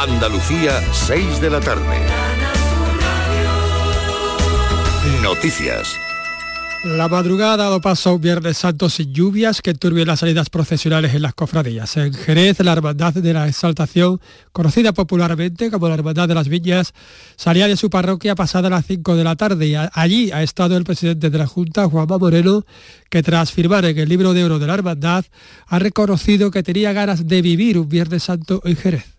Andalucía, 6 de la tarde. Noticias. La madrugada ha dado paso a un Viernes Santo sin lluvias que turbien las salidas procesionales en las cofradías. En Jerez, la Hermandad de la Exaltación, conocida popularmente como la Hermandad de las Viñas, salía de su parroquia pasada las 5 de la tarde y allí ha estado el presidente de la Junta, Juanma Moreno, que tras firmar en el libro de oro de la Hermandad, ha reconocido que tenía ganas de vivir un Viernes Santo en Jerez.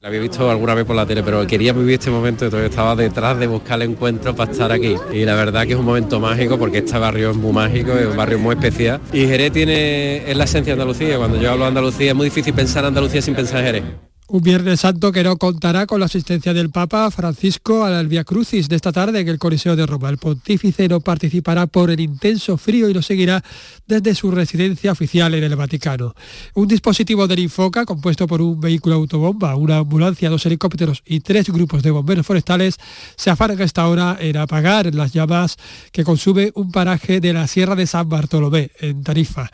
La había visto alguna vez por la tele, pero quería vivir este momento, entonces estaba detrás de buscar el encuentro para estar aquí. Y la verdad que es un momento mágico porque este barrio es muy mágico, es un barrio muy especial. Y Jerez tiene, es la esencia de Andalucía. Cuando yo hablo de Andalucía es muy difícil pensar en Andalucía sin pensar en Jerez. Un Viernes Santo que no contará con la asistencia del Papa Francisco al Via Crucis de esta tarde en el Coliseo de Roma. El pontífice no participará por el intenso frío y lo seguirá desde su residencia oficial en el Vaticano. Un dispositivo del Infoca, compuesto por un vehículo autobomba, una ambulancia, dos helicópteros y tres grupos de bomberos forestales, se afanan a esta hora en apagar las llamas que consume un paraje de la Sierra de San Bartolomé, en Tarifa.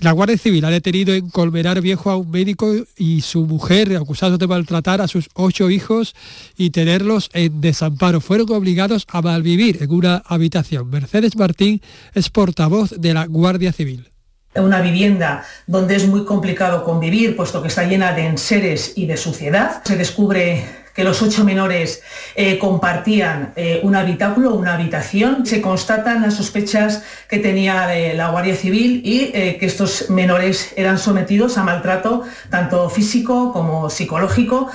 La Guardia Civil ha detenido en Colmenar Viejo a un médico y su mujer, acusados de maltratar a sus ocho hijos y tenerlos en desamparo. Fueron obligados a malvivir en una habitación. Mercedes Martín es portavoz de la Guardia Civil una vivienda donde es muy complicado convivir, puesto que está llena de enseres y de suciedad. Se descubre que los ocho menores eh, compartían eh, un habitáculo, una habitación. Se constatan las sospechas que tenía eh, la Guardia Civil y que estos menores eran sometidos a maltrato tanto físico como psicológico.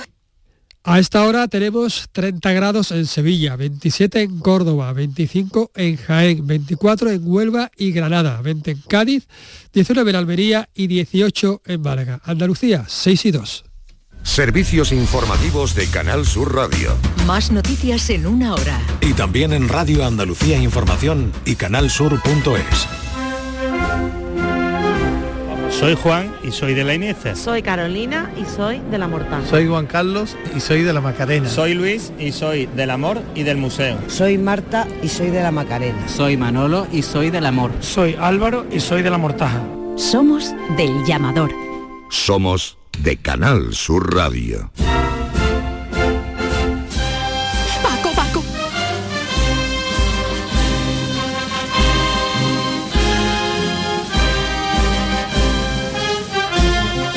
A esta hora tenemos 30 grados en Sevilla, 27 en Córdoba, 25 en Jaén, 24 en Huelva y Granada, 20 en Cádiz, 19 en Almería y 18 en Málaga. Andalucía, 6 y 2. Servicios informativos de Canal Sur Radio. Más noticias en una hora. Y también en Radio Andalucía Información y canalsur.es. Soy Juan y soy de la Iniesta. Soy Carolina y soy de la Mortal. Soy Juan Carlos y soy de la Macarena. Soy Luis y soy del Amor y del Museo. Soy Marta y soy de la Macarena. Soy Manolo y soy del Amor. Soy Álvaro y soy de la Mortaja. Somos del Llamador. Somos de Canal Sur Radio. Paco, Paco.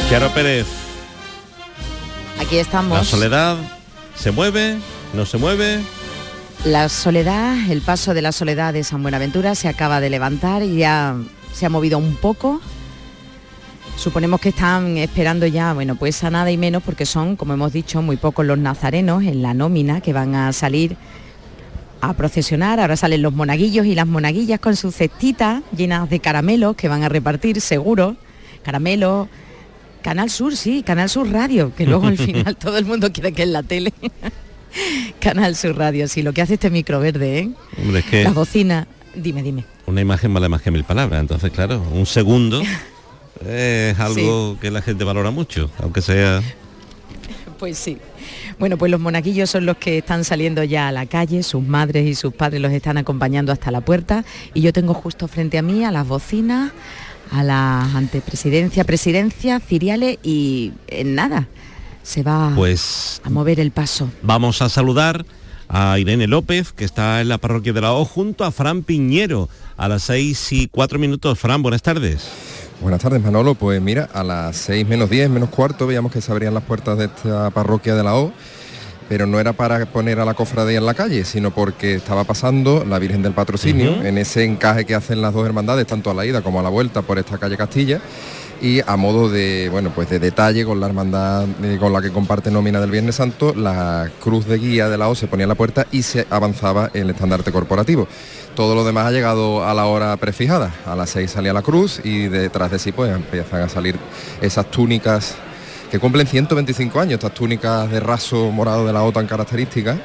Charo Pérez. Aquí estamos. La soledad se mueve, no se mueve. La soledad, el paso de la soledad de San Buenaventura se acaba de levantar y ya se ha movido un poco. Suponemos que están esperando ya, bueno, pues a nada y menos porque son, como hemos dicho, muy pocos los nazarenos en la nómina que van a salir a procesionar. Ahora salen los monaguillos y las monaguillas con sus cestitas llenas de caramelos que van a repartir seguro. Caramelos, Canal Sur, sí, Canal Sur Radio, que luego al final todo el mundo quiere que es la tele. Canal Sur Radio, sí, lo que hace este micro verde, ¿eh? Hombre, es que Las bocinas, dime, dime. una imagen vale más que mil palabras. Entonces, claro, un segundo es algo que la gente valora mucho, aunque sea... Pues sí. Bueno, pues los monaguillos son los que están saliendo ya a la calle, sus madres y sus padres los están acompañando hasta la puerta y yo tengo justo frente a mí a las bocinas, a la antepresidencia, presidencia, ciriales y en nada se va Pues a mover el paso. vamos a saludar a Irene López, que está en la parroquia de la O, junto a Fran Piñero, a las seis y cuatro minutos. Fran, buenas tardes. Buenas tardes Manolo, pues mira, a las 6 menos 10, menos cuarto veíamos que se abrían las puertas de esta parroquia de la O, pero no era para poner a la cofradía en la calle, sino porque estaba pasando la Virgen del Patrocinio, en ese encaje que hacen las dos hermandades, tanto a la ida como a la vuelta por esta calle Castilla, y a modo de, bueno, pues de detalle con la hermandad eh, con la que comparte nómina del Viernes Santo, la cruz de guía de la O se ponía en la puerta y se avanzaba el estandarte corporativo. Todo lo demás ha llegado a la hora prefijada. A las 6 salía la cruz y detrás de sí pues empiezan a salir esas túnicas que cumplen 125 años, estas túnicas de raso morado de la O tan características,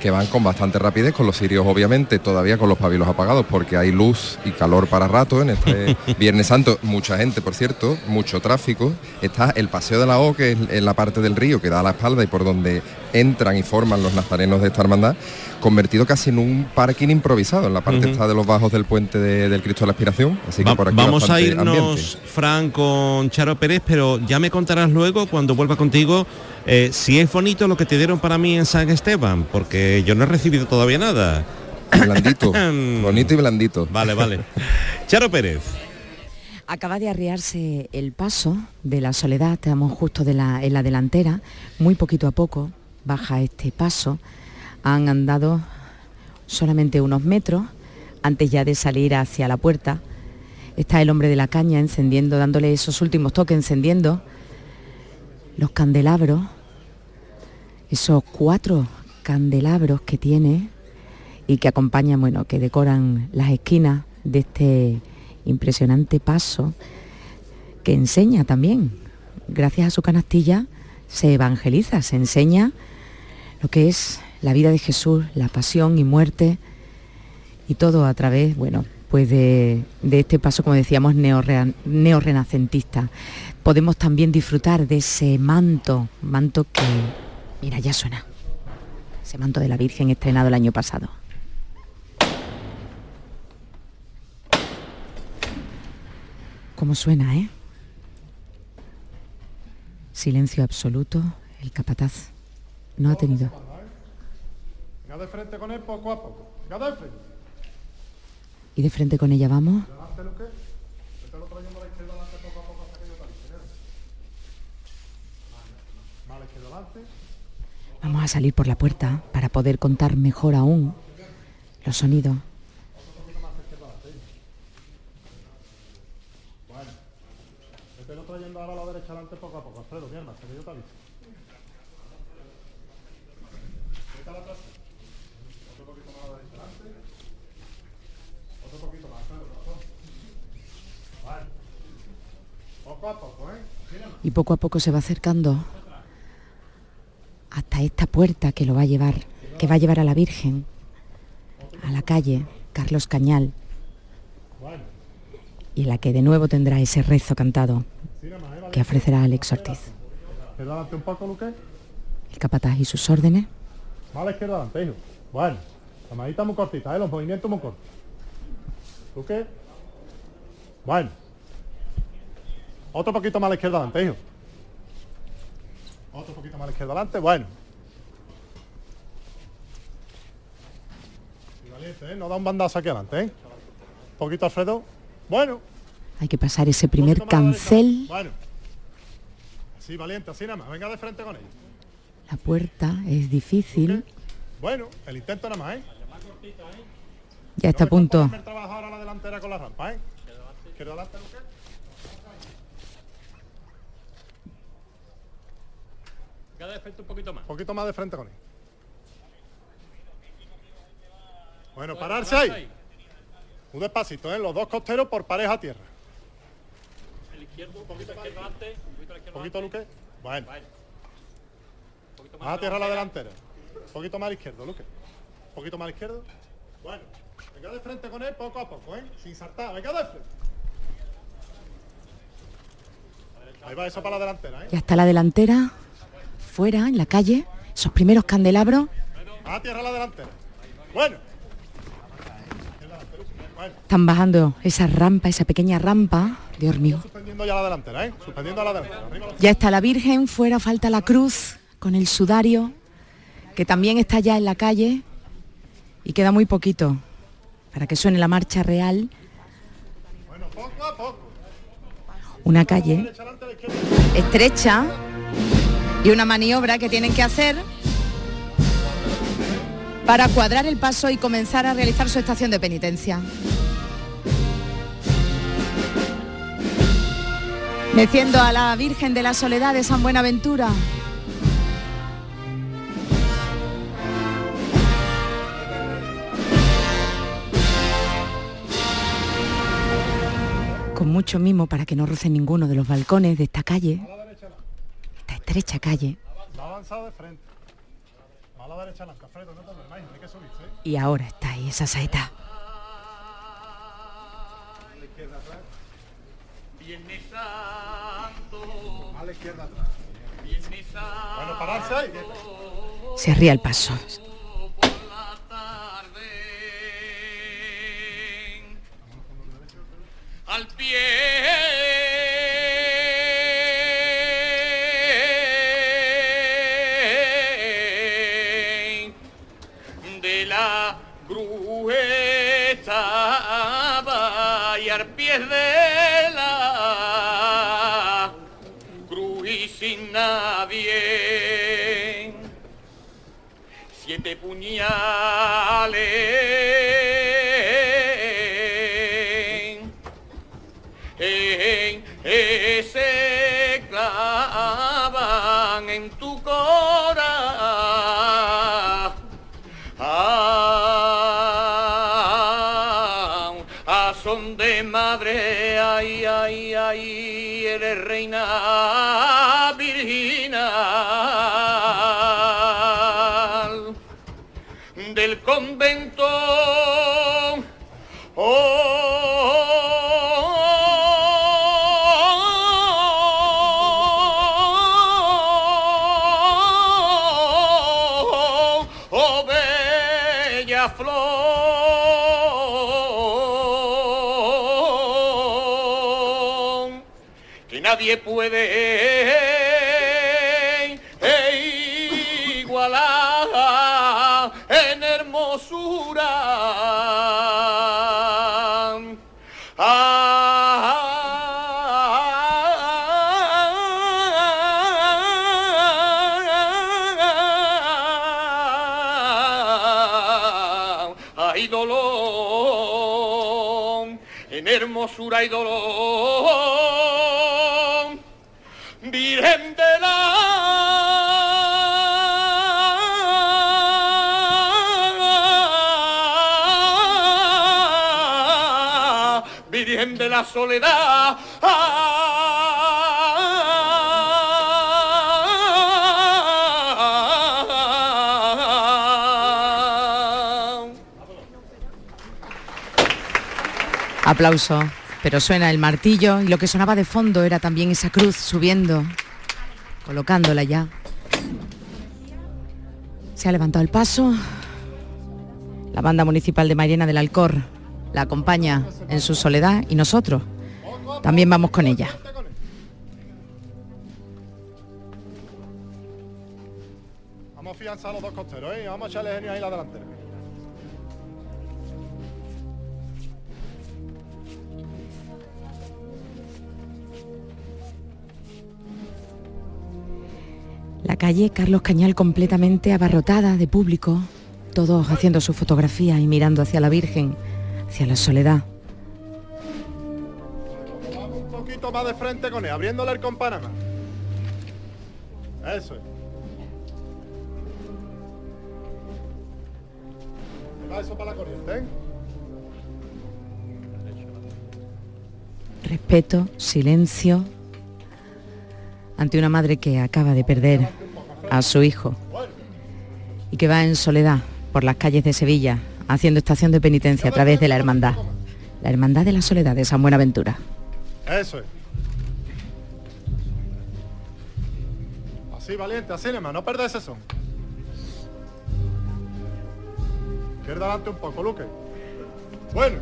que van con bastante rapidez, con los sirios obviamente, todavía con los pabilos apagados, porque hay luz y calor para rato en este Viernes Santo. Mucha gente, por cierto, mucho tráfico. Está el Paseo de la O, que es en la parte del río que da a la espalda y por donde entran y forman los nazarenos de esta hermandad, convertido casi en un parking improvisado, en la parte está de los bajos del puente de- del Cristo de la Aspiración. Así que Va- por aquí vamos a irnos, ambiente. Fran, con Charo Pérez, pero ya me contarás luego, cuando vuelva contigo, Eh, si es bonito lo que te dieron para mí en San Esteban, porque yo no he recibido todavía nada. Blandito, bonito y blandito. Vale, vale. Charo Pérez. Acaba de arriarse el paso de la soledad, estamos justo de la, en la delantera, muy poquito a poco baja este paso. Han andado solamente unos metros antes ya de salir hacia la puerta. Está el hombre de la caña encendiendo, dándole esos últimos toques, encendiendo los candelabros, esos cuatro candelabros que tiene y que acompañan, bueno, que decoran las esquinas de este impresionante paso que enseña también. Gracias a su canastilla se evangeliza, se enseña lo que es la vida de Jesús, la pasión y muerte y todo a través, bueno, pues de, este paso, como decíamos, neorrenacentista. Podemos también disfrutar de ese manto, manto que, mira, ya suena, ese manto de la Virgen estrenado el año pasado. ¿Cómo suena, eh? Silencio absoluto, el capataz no ha tenido. de frente con él poco a poco. de frente. Y de frente con ella vamos. Vamos a salir por la puerta para poder contar mejor aún los sonidos. Y poco a poco se va acercando hasta esta puerta que lo va a llevar, que va a llevar a la Virgen a la calle Carlos Cañal y en la que de nuevo tendrá ese rezo cantado que ofrecerá Alex Ortiz. El capataz y sus órdenes. La izquierda adelante, hijo. Bueno, la manita muy cortita, ¿eh? los movimientos muy cortos. Luque. Bueno. Otro poquito más a la izquierda adelante, hijo. Otro poquito más a la izquierda adelante, bueno. Y valiente, ¿eh? No da un bandazo aquí adelante, ¿eh? Un poquito, Alfredo. Bueno. Hay que pasar ese primer cancel. Bueno. Sí, valiente, así nada más. Venga de frente con él. La puerta es difícil. Bueno, el intento nada más, ¿eh? Ya está a punto. trabajar ahora la delantera con la rampa, ¿eh? Quiero adelante, Luque. Venga de frente un poquito más. Un poquito más de frente con él. Bueno, pararse ahí. Un despacito, ¿eh? Los dos costeros por pareja a tierra. El izquierdo, un poquito más adelante. Un poquito, Luque. Bueno. Más a tierra a la delantera. Un poquito más al izquierdo, Luque. Un poquito más al izquierdo. Bueno. Venga de frente con él poco a poco, ¿eh? Sin saltar. Venga de frente. Ahí va eso para la delantera, ¿eh? Ya está la delantera. Fuera, en la calle. Esos primeros candelabros. A tierra la delantera. Bueno. Están bajando esa rampa, esa pequeña rampa de hormigón. ya ¿eh? Suspendiendo la delantera. Ya está la Virgen, fuera falta la cruz con el sudario, que también está ya en la calle y queda muy poquito para que suene la marcha real. Una calle estrecha y una maniobra que tienen que hacer para cuadrar el paso y comenzar a realizar su estación de penitencia. Meciendo a la Virgen de la Soledad de San Buenaventura. Con mucho mimo para que no roce ninguno de los balcones de esta calle, estrecha calle. Y ahora está ahí esa saeta. Bueno, pararse ahí. Se arría el paso. Al pie Siete puñales en ese clavan en tu cora. Ah, a son de madre, ay, ay, ay, eres reina virginal convento. Oh, oh, bella flor, que nadie puede igualar soledad. Aplauso. Pero suena el martillo y lo que sonaba de fondo era también esa cruz subiendo, colocándola ya. Se ha levantado el paso. La banda municipal de Mariana del Alcor la acompaña en su soledad y nosotros también vamos con ella. Vamos a afianzar los dos costeros, ¿eh? Vamos a echarle genio ahí la delantera. La calle Carlos Cañal completamente abarrotada de público, todos haciendo su fotografía y mirando hacia la Virgen, hacia la soledad. Un poquito más de frente con él, abriéndole el companama. Eso es. Va eso para la corriente, ¿eh? Respeto, silencio ante una madre que acaba de perder a su hijo y que va en soledad por las calles de Sevilla haciendo estación de penitencia a través de la hermandad, la hermandad de la soledad de San Buenaventura. Eso es. Así, valiente, así, Nema, no ese son. Izquierda adelante un poco, Luque. Bueno.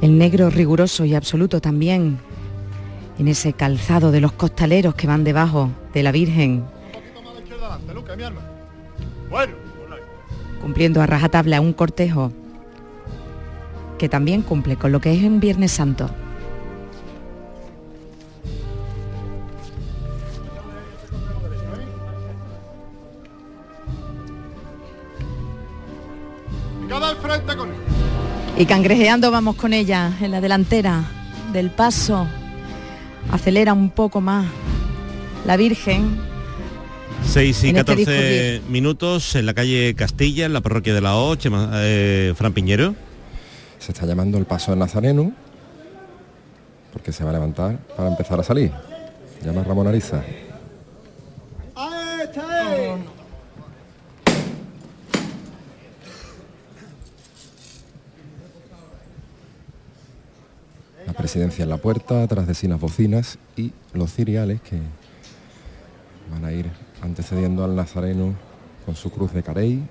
El negro riguroso y absoluto también en ese calzado de los costaleros que van debajo de la Virgen, cumpliendo a rajatabla un cortejo que también cumple con lo que es en Viernes Santo. Y cangrejeando vamos con ella en la delantera del paso. Acelera un poco más la Virgen. 6 y En este 14 minutos en la calle Castilla, en la parroquia de la O, Chema- eh, Fran Piñero. Se está llamando el paso del Nazareno porque se va a levantar para empezar a salir. Llama Ramón Ariza. Presidencia en la puerta, atrás de sinas bocinas y los ciriales que van a ir antecediendo al Nazareno con su cruz de carey.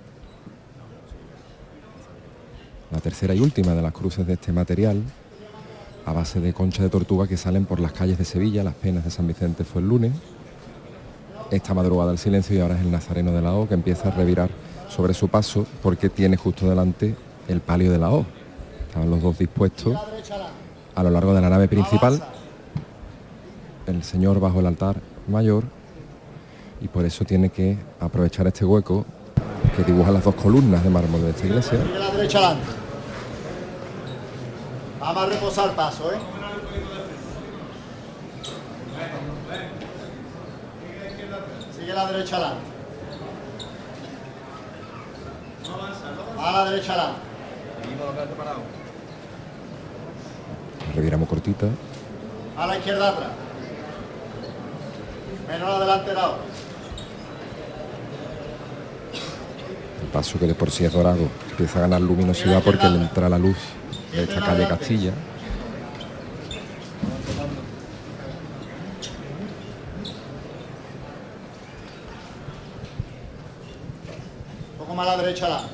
La tercera y última de las cruces de este material, a base de concha de tortuga que salen por las calles de Sevilla, las penas de San Vicente fue el lunes. esta madrugada el silencio y ahora es el nazareno de la O que empieza a revirar sobre su paso porque tiene justo delante el palio de la O. Estaban los dos dispuestos a lo largo de la nave principal. El señor bajo el altar mayor y por eso tiene que aprovechar este hueco que dibuja las dos columnas de mármol de esta iglesia. Sigue la derecha adelante. Vamos a reposar paso, ¿eh? Sigue la derecha adelante. A la derecha adelante. Reviramos cortita. A la izquierda atrás. Menos adelante la otra. El paso que de por sí es dorado empieza a ganar luminosidad porque le entra la luz de esta calle Castilla. Un poco más a la derecha adelante.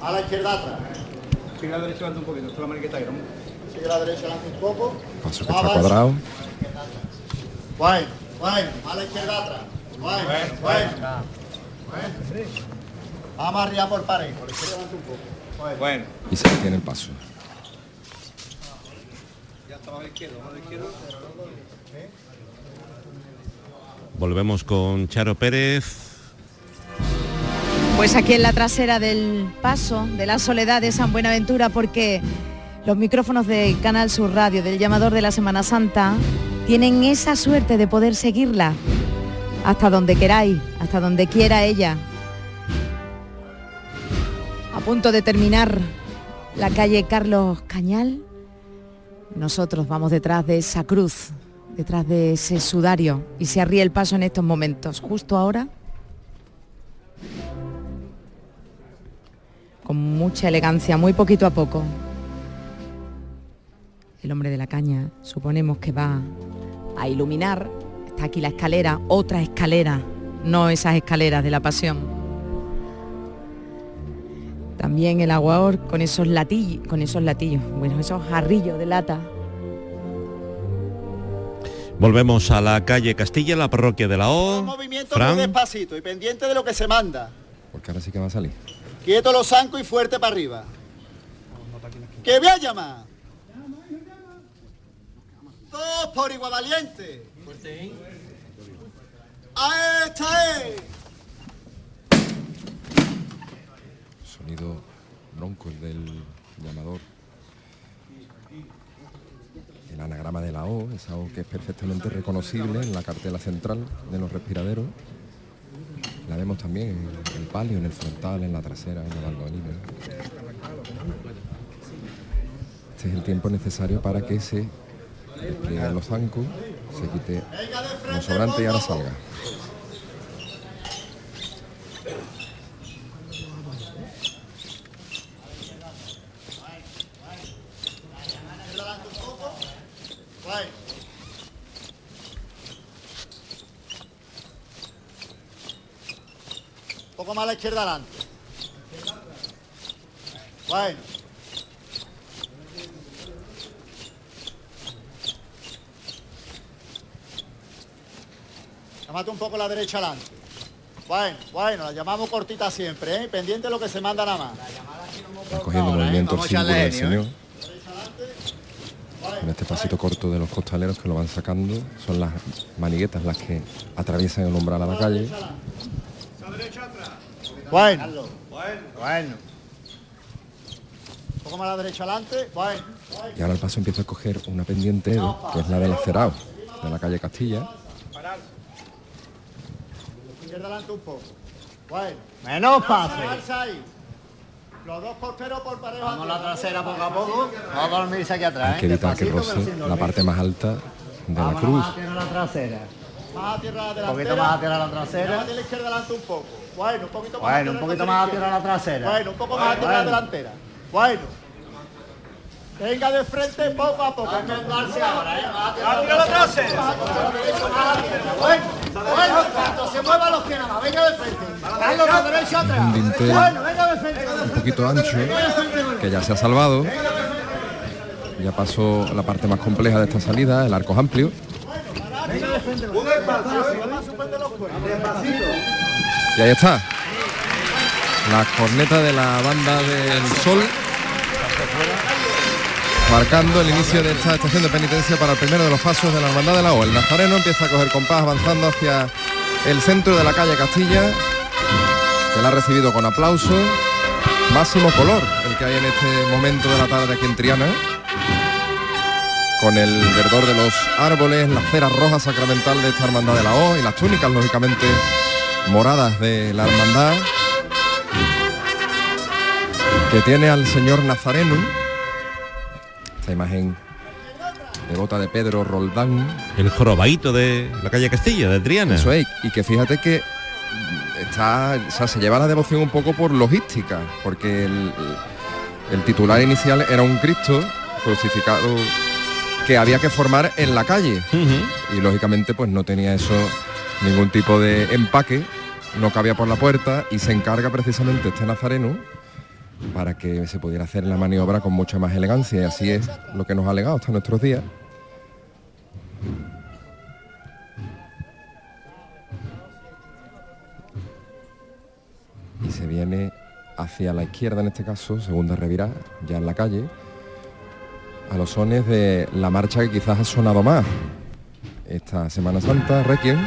A la izquierda atrás. Sigue la derecha un poquito, esto es la mariqueta ahí, ¿no? La derecha adelante un poco. Paso que está cuadrado. Bueno, bueno, a la izquierda atrás. Bueno, bueno. Vamos arriba por pared, por la izquierda adelante un poco. Bueno. Y se detiene el paso. Ya estaba a vamos a la izquierda. Volvemos con Charo Pérez. Pues aquí en la trasera del paso de la soledad de San Buenaventura, porque los micrófonos de Canal Sur Radio, del llamador de la Semana Santa, tienen esa suerte de poder seguirla hasta donde queráis, hasta donde quiera ella. A punto de terminar la calle Carlos Cañal, nosotros vamos detrás de esa cruz, detrás de ese sudario, y se arría el paso en estos momentos. Justo ahora con mucha elegancia, muy poquito a poco. El hombre de la caña, suponemos que va a iluminar. Está aquí la escalera, otra escalera, no esas escaleras de la pasión. También el aguador con esos latillos, con esos latillos, bueno, esos jarrillos de lata. Volvemos a la calle Castilla, la parroquia de la O. Movimiento Fran. muy despacito y pendiente de lo que se manda. Porque ahora sí que va a salir. Quieto los zancos y fuerte para arriba. ¡Que voy a llamar! Todos por igual valiente. ¡A esta es! Sonido bronco el del llamador. El anagrama de la O, esa O que es perfectamente reconocible en la cartela central de los respiraderos. La vemos también en el palio, en el frontal, en la trasera, en la balconina. Este es el tiempo necesario para que se desplieguen los zancos, se quite lo sobrante y ahora salga. Un poco más a la izquierda adelante. Bueno. Llámate un poco la derecha adelante. Bueno, bueno, la llamamos cortita siempre, ¿eh? Pendiente de lo que se manda nada más. Está cogiendo movimiento el Vamos a símbolo echarle del genio, ¿eh? Señor. En este pasito corto de los costaleros que lo van sacando, son las maniguetas las que atraviesan el umbral a la calle. Bueno. Bueno. Un poco más a la derecha adelante. Bueno. Y ahora el paso empieza a coger una pendiente, que es la del acerado, de la calle Castilla. Izquierda adelante un poco. Bueno. Menos pase. Los dos costeros por pareja. Vamos a la trasera poco a poco. Vamos a dormirse aquí atrás. Hay que ¿eh? evitar que Despacito, pero roce la parte más alta de la cruz. más a tierra la trasera. Más a tierra la Un delantera. poquito más a tierra la trasera. A la izquierda adelante un poco. Bueno, un poquito más. Bueno, un poquito más a tierra la trasera. Bueno, un poco más a tierra la delantera. Bueno. Venga de frente poco a poco. Ahora, ¿eh? Más a. Bueno, bueno, cuando se muevan los que nada. Venga de frente. Carlos, la derecha atrás. Un dintel Bueno, venga de frente. un poquito ancho, que ya se ha salvado. Ya pasó la parte más compleja de esta salida, el arco es amplio. Y ahí está. La corneta de la banda del sol. Marcando el inicio de esta estación de penitencia para el primero de los pasos de la hermandad de la O. El nazareno empieza a coger compás avanzando hacia el centro de la calle Castilla, que la ha recibido con aplauso. Máximo color el que hay en este momento de la tarde aquí en Triana con el verdor de los árboles, la cera roja sacramental de esta hermandad de la O y las túnicas, lógicamente, moradas de la hermandad, que tiene al señor Nazareno, esta imagen devota de Pedro Roldán. El jorobaito de la calle Castilla, de Triana. Eso es, y que fíjate que está, o sea, se lleva la devoción un poco por logística, porque el, el titular inicial era un Cristo crucificado que había que formar en la calle y lógicamente pues no tenía eso ningún tipo de empaque no cabía por la puerta y se encarga precisamente este nazareno para que se pudiera hacer la maniobra con mucha más elegancia y así es lo que nos ha legado hasta nuestros días y se viene hacia la izquierda en este caso segunda revirada ya en la calle a los sones de la marcha que quizás ha sonado más esta Semana Santa, Requiem,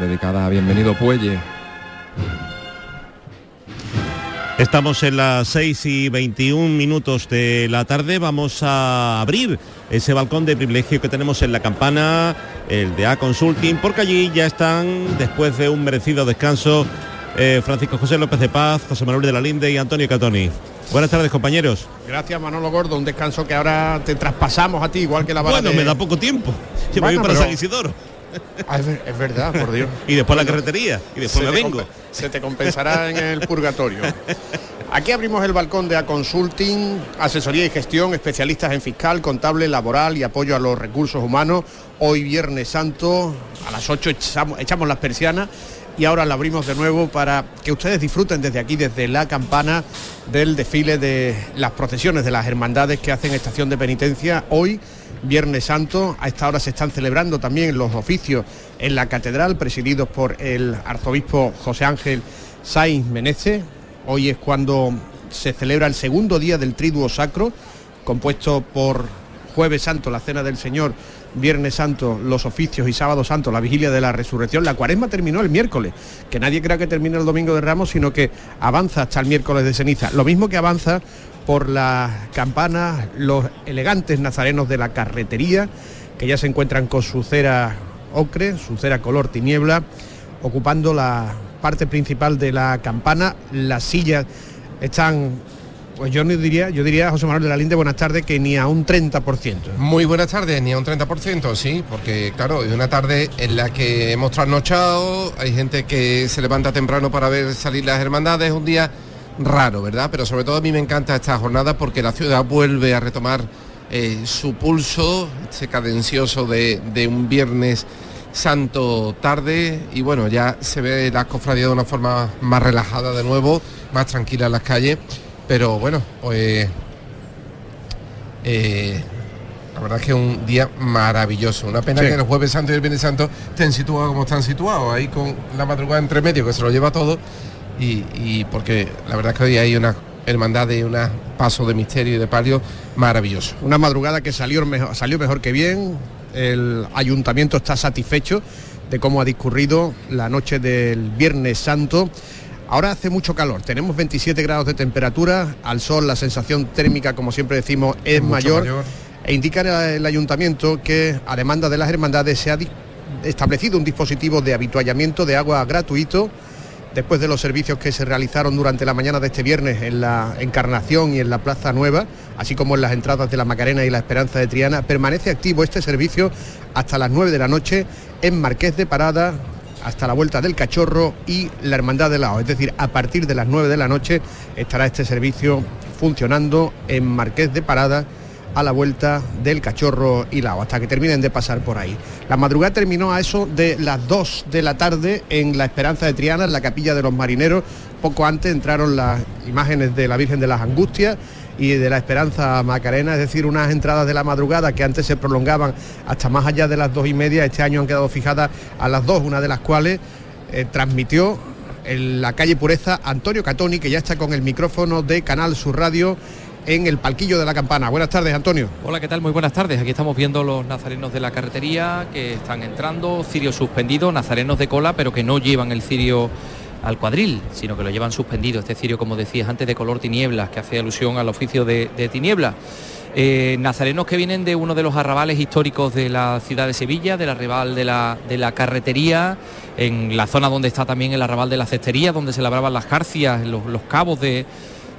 dedicada a Bienvenido Puelle. Estamos en las 6 y 21 minutos de la tarde. Vamos a abrir ese balcón de privilegio que tenemos en la campana, el de A Consulting, porque allí ya están, después de un merecido descanso, eh, Francisco José López de Paz, José Manuel de la Linde y Antonio Catoni. Buenas tardes, compañeros. Gracias, Manolo Gordo. Un descanso que ahora te traspasamos a ti, igual que la Bueno, de- me da poco tiempo. Yo me Bueno, voy para pero- San Isidoro. Ah, es, ver- es verdad, por Dios. Y después la carretería. Y después Se me vengo. Se te compensará en el purgatorio. Aquí abrimos el balcón de A Consulting, asesoría y gestión, especialistas en fiscal, contable, laboral y apoyo a los recursos humanos. Hoy Viernes Santo, a las 8 echamos, echamos las persianas y ahora la abrimos de nuevo para que ustedes disfruten desde aquí, desde la campana del desfile de las procesiones de las hermandades que hacen estación de penitencia. Hoy, Viernes Santo, a esta hora se están celebrando también los oficios en la catedral, presididos por el arzobispo José Ángel Sainz Menezes. Hoy es cuando se celebra el segundo día del Triduo Sacro, compuesto por Jueves Santo, la Cena del Señor, Viernes Santo, los oficios y Sábado Santo, la vigilia de la resurrección. La cuaresma terminó el miércoles, que nadie crea que termine el domingo de Ramos, sino que avanza hasta el miércoles de ceniza. Lo mismo que avanza por las campanas, los elegantes nazarenos de la carretería, que ya se encuentran con su cera ocre, su cera color tiniebla, ocupando la parte principal de la campana. Las sillas están, pues yo no diría, yo diría José Manuel de la Linde, buenas tardes, que ni a un 30%. Muy buenas tardes, ni a un 30%, sí, porque claro, es una tarde en la que hemos trasnochado, hay gente que se levanta temprano para ver salir las hermandades, es un día raro, ¿verdad? Pero sobre todo a mí me encanta esta jornada porque la ciudad vuelve a retomar eh, su pulso, este cadencioso de, de un viernes santo tarde y bueno, ya se ve las cofradías de una forma más relajada de nuevo, más tranquila en las calles, pero bueno, pues eh, la verdad es que es un día maravilloso. Una pena Sí. que el jueves santo y el viernes santo estén situados como están situados, ahí con la madrugada entre medio que se lo lleva todo. Y, y porque la verdad es que hoy hay una hermandad y un paso de misterio y de palio maravilloso. Una madrugada que salió mejor, salió mejor que bien. El ayuntamiento está satisfecho de cómo ha discurrido la noche del Viernes Santo. Ahora hace mucho calor, tenemos 27 grados de temperatura, al sol la sensación térmica, como siempre decimos, es mayor, mayor. e indica el ayuntamiento que a demanda de las hermandades se ha establecido un dispositivo de habituallamiento de agua gratuito después de los servicios que se realizaron durante la mañana de este viernes en la Encarnación y en la Plaza Nueva, así como en las entradas de la Macarena y la Esperanza de Triana, permanece activo este servicio hasta las 9 de la noche en Marqués de Parada, hasta la Vuelta del Cachorro y la Hermandad de Lao. Es decir, a partir de las 9 de la noche estará este servicio funcionando en Marqués de Parada a la vuelta del cachorro y lao, hasta que terminen de pasar por ahí. La madrugada terminó a eso de las 2 de la tarde en la Esperanza de Triana, en la capilla de los marineros. Poco antes entraron las imágenes de la Virgen de las Angustias y de la Esperanza Macarena, es decir, unas entradas de la madrugada que antes se prolongaban hasta más allá de las dos y media, este año han quedado fijadas a las dos, una de las cuales eh, transmitió en la calle Pureza Antonio Catoni, que ya está con el micrófono de Canal Sur Radio en el palquillo de la campana. Buenas tardes, Antonio. Hola, ¿qué tal? Muy buenas tardes. Aquí estamos viendo los nazarenos de la carretería que están entrando, cirio suspendido, nazarenos de cola, pero que no llevan el cirio al cuadril, sino que lo llevan suspendido. Este cirio, como decías antes, de color tinieblas, que hace alusión al oficio de, de tinieblas. Eh, nazarenos que vienen de uno de los arrabales históricos de la ciudad de Sevilla, del arrabal de la, de la carretería, en la zona donde está también el arrabal de la cestería, donde se labraban las jarcias, los, cabos de,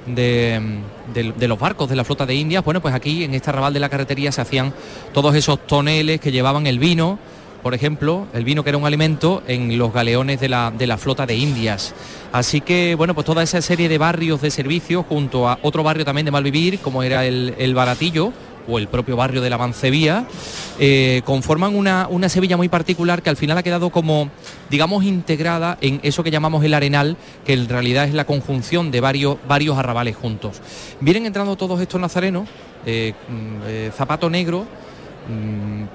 de- de los barcos de la flota de Indias. Bueno, pues aquí en este arrabal de la carretería se hacían todos esos toneles que llevaban el vino, por ejemplo, el vino que era un alimento en los galeones de la, de la flota de Indias. Así que, bueno, pues toda esa serie de barrios de servicio junto a otro barrio también de Malvivir, como era el, el Baratillo, o el propio barrio de la Mancebía, eh, conforman una, una Sevilla muy particular que al final ha quedado como, digamos, integrada en eso que llamamos el arenal, que en realidad es la conjunción de varios, varios arrabales juntos. Vienen entrando todos estos nazarenos, eh, mm, eh, zapato negro,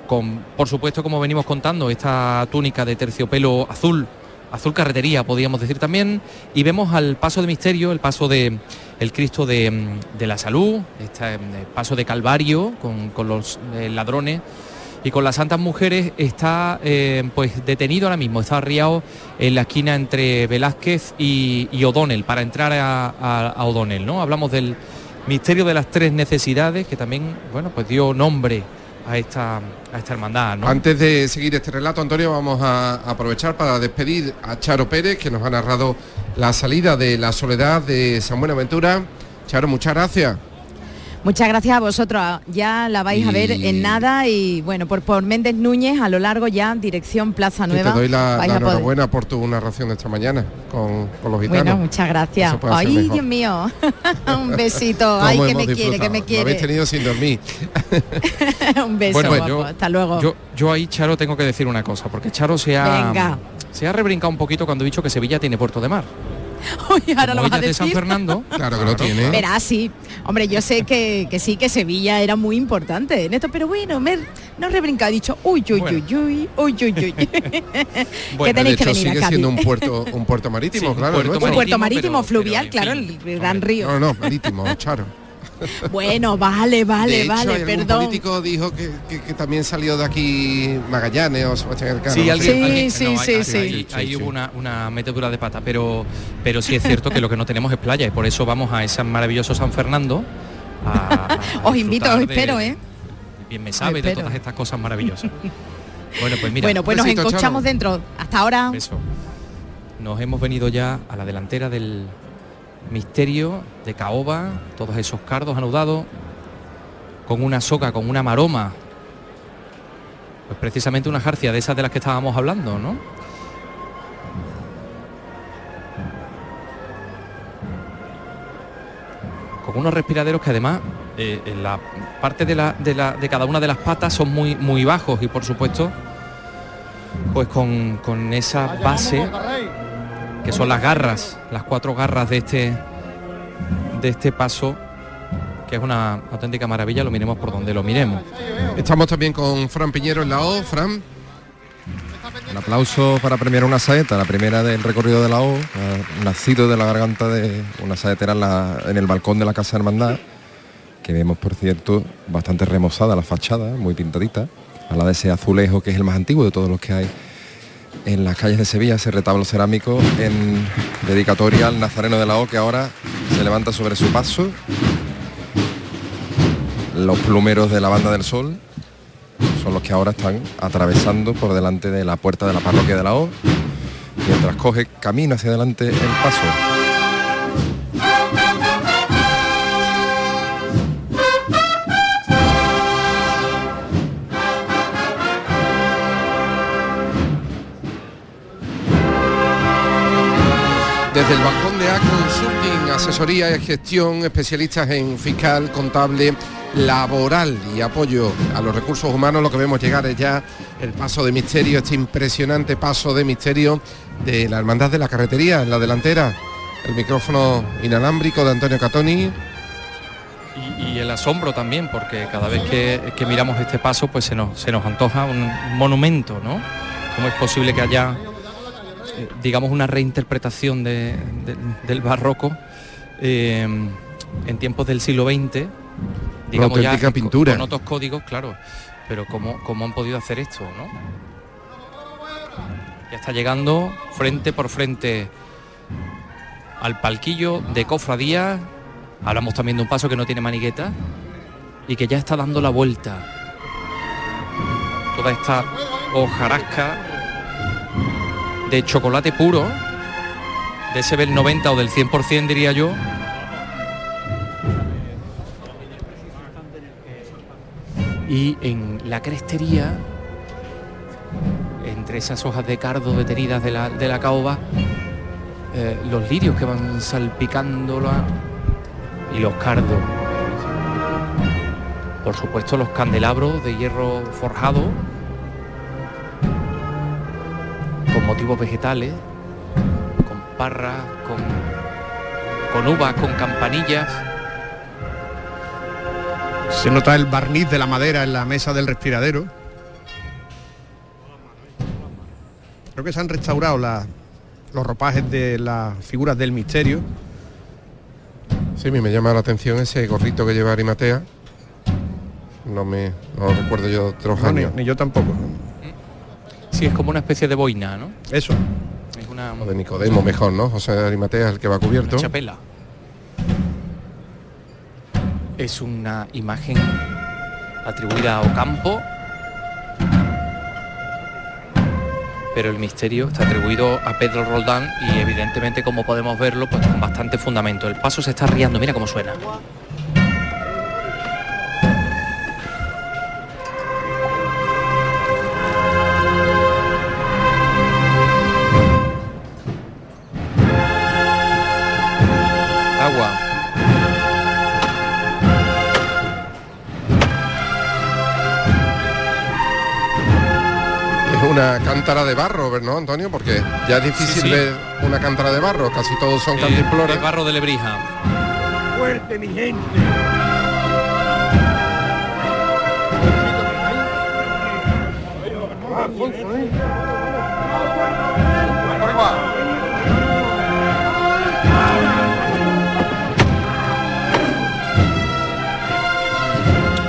con, por supuesto, como venimos contando, esta túnica de terciopelo azul, azul carretería, podríamos decir también, y vemos al paso de misterio, el paso de el Cristo de, mm, la Salud, este paso de Calvario con, con los eh, ladrones. Y con las santas mujeres está eh, pues detenido ahora mismo, está arriado en la esquina entre Velázquez y, y O'Donnell para entrar a, a- a O'Donnell, ¿no? Hablamos del misterio de las tres necesidades que también, bueno, pues dio nombre a esta, a esta hermandad. Antes de seguir este relato, Antonio, vamos a aprovechar para despedir a Charo Pérez, que nos ha narrado la salida de la soledad de San Buenaventura. Charo, muchas gracias. Muchas gracias a vosotros. Ya la vais a ver en nada y bueno, por, por Méndez Núñez a lo largo ya dirección Plaza Nueva. te doy la, la a poder- enhorabuena por tu narración de esta mañana con, con los gitanos. Bueno, muchas gracias. Ay. Dios mío. Un besito. ¿Cómo Ay, que me quiere, que me Lo quiere. habéis tenido sin dormir. Un beso, Bueno, guapo. yo- Hasta luego. Yo, yo ahí, Charo, tengo que decir una cosa, porque Charo se ha, Venga. se ha rebrincado un poquito cuando he dicho que Sevilla tiene puerto de mar. Uy, ahora lo vas a es de San decir. Fernando. Claro que lo tiene. Verá, sí. Hombre, yo sé que, que sí, que Sevilla era muy importante en esto, pero bueno, me, no he rebrincado, he dicho, uy, uy, Bueno. uy, uy, uy, uy, uy. que de tenéis que hecho, venir sigue siendo un puerto, un puerto marítimo, Sí, un claro. Un puerto marítimo, pero- fluvial, pero, claro, el gran río. No, no, marítimo, Charo. Bueno, vale, vale, de hecho, vale, perdón. político dijo que, que- que también salió de aquí Magallanes o Sebastián Elcano. Sí, no alguien, sé. alguien- sí, no, sí, ahí, sí. ahí- ahí Sí, hubo sí. una, una metedura de pata, pero, pero sí es cierto que lo que no tenemos es playa y por eso vamos a ese maravilloso San Fernando. a- a Os invito, os de- espero, ¿eh? Bien me sabe de todas estas cosas maravillosas. Bueno, pues mira, bueno, pues nos encochamos dentro. Hasta ahora. Eso. Nos hemos venido ya a la delantera del misterio de caoba, todos esos cardos anudados, con una soca, con una maroma. Pues precisamente una jarcia de esas de las que estábamos hablando, ¿no? Con unos respiraderos que además eh, en la parte de, la, de, la- de cada una de las patas son muy, muy bajos y por supuesto pues con, con esa base que son las garras, las cuatro garras de este de este paso que es una auténtica maravilla, lo miremos por donde lo miremos. Estamos también con Fran Piñero en la O. Fran, Un aplauso para premiar una saeta, la primera del recorrido de la O, nacido de la garganta de una saetera en, la- en el balcón de la Casa Hermandad, que vemos, por cierto, bastante remozada la fachada, muy pintadita, a la de ese azulejo que es el más antiguo de todos los que hay en las calles de Sevilla, ese retablo cerámico en dedicatoria al Nazareno de la O, que ahora se levanta sobre su paso. Los plumeros de la Banda del Sol, son los que ahora están atravesando por delante de la puerta de la parroquia de la O, mientras coge camino hacia adelante el paso. Desde el balcón de A Consulting, asesoría y gestión, especialistas en fiscal, contable, laboral y apoyo a los recursos humanos, lo que vemos llegar es ya el paso de misterio, este impresionante paso de misterio de la Hermandad de la Carretería en la delantera. El micrófono inalámbrico de Antonio Catoni. Y, el asombro también, porque cada vez que, que miramos este paso, pues se nos, se nos antoja un monumento, ¿no? ¿Cómo es posible que haya, digamos, una reinterpretación de- de- del barroco eh, en tiempos del siglo XX? Digamos ya con- pintura. Con otros códigos, claro. Pero ¿cómo, cómo han podido hacer esto, no? Ya está llegando frente por frente al palquillo de cofradía. Hablamos también de un paso que no tiene manigueta y que ya está dando la vuelta. Toda esta hojarasca de chocolate puro, de ese del 90 o del 100% diría yo. Y en la crestería, entre esas hojas de cardo detenidas de la, de la caoba, eh, los lirios que van salpicándola y los cardos. Por supuesto los candelabros de hierro forjado con motivos vegetales, con parras, con, con uvas, con campanillas. Se nota el barniz de la madera en la mesa del respiradero. Creo que se han restaurado la- los ropajes de las figuras del misterio. Sí, a mí me llama la atención ese gorrito que lleva Arimatea. No me no recuerdo yo de otros No, ni yo tampoco. Sí, es como una especie de boina, ¿no? Eso. Es una, O de Nicodemo mejor, ¿no? José Arimatea es el que va cubierto. una chapela. Es una imagen atribuida a Ocampo, pero el misterio está atribuido a Pedro Roldán y evidentemente como podemos verlo pues con bastante fundamento. El paso se está riendo, mira cómo suena. Cántara de barro, ¿no, Antonio? Porque ya es difícil Sí, sí. ver una cántara de barro, casi todos son Eh, cantimploras. de barro de Lebrija. Fuerte, mi gente.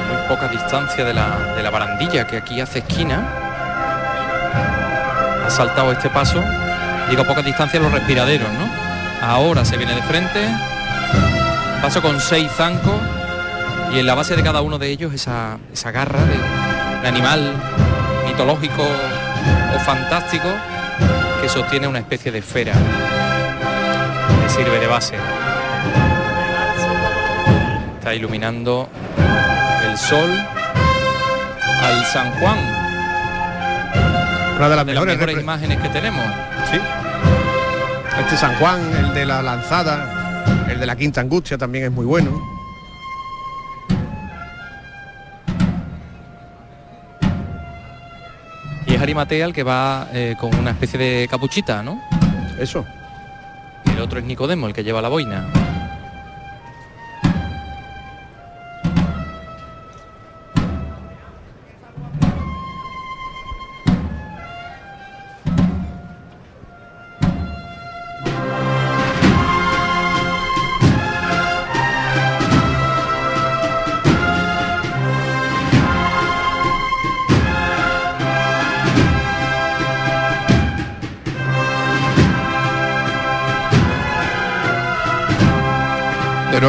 muy poca distancia de la, de la barandilla que aquí hace esquina. Ha saltado este paso. Digo a poca distancia los respiraderos, ¿no? Ahora se viene de frente. Paso con seis zancos. Y en la base de cada uno de ellos esa, esa garra de, de animal mitológico o fantástico que sostiene una especie de esfera que sirve de base. Está iluminando el sol al San Juan. Una de las de mejores, mejores imágenes que tenemos. Sí. Este San Juan, el de la lanzada, el de la quinta angustia también es muy bueno. Y es Arimatea el que va eh, con una especie de capuchita, ¿no? Eso. Y el otro es Nicodemo, el que lleva la boina.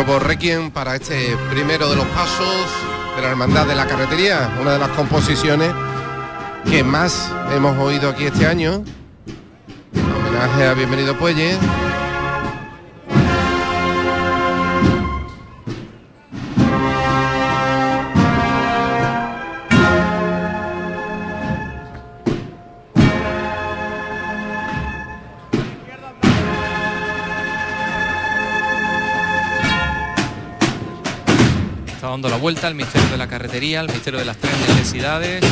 Nuevo Requiem para este primero de los pasos de la Hermandad de la Carretería, una de las composiciones que más hemos oído aquí este año. Homenaje a Bienvenido Puelle. Vuelta al misterio de la carretería, al misterio de las tres necesidades.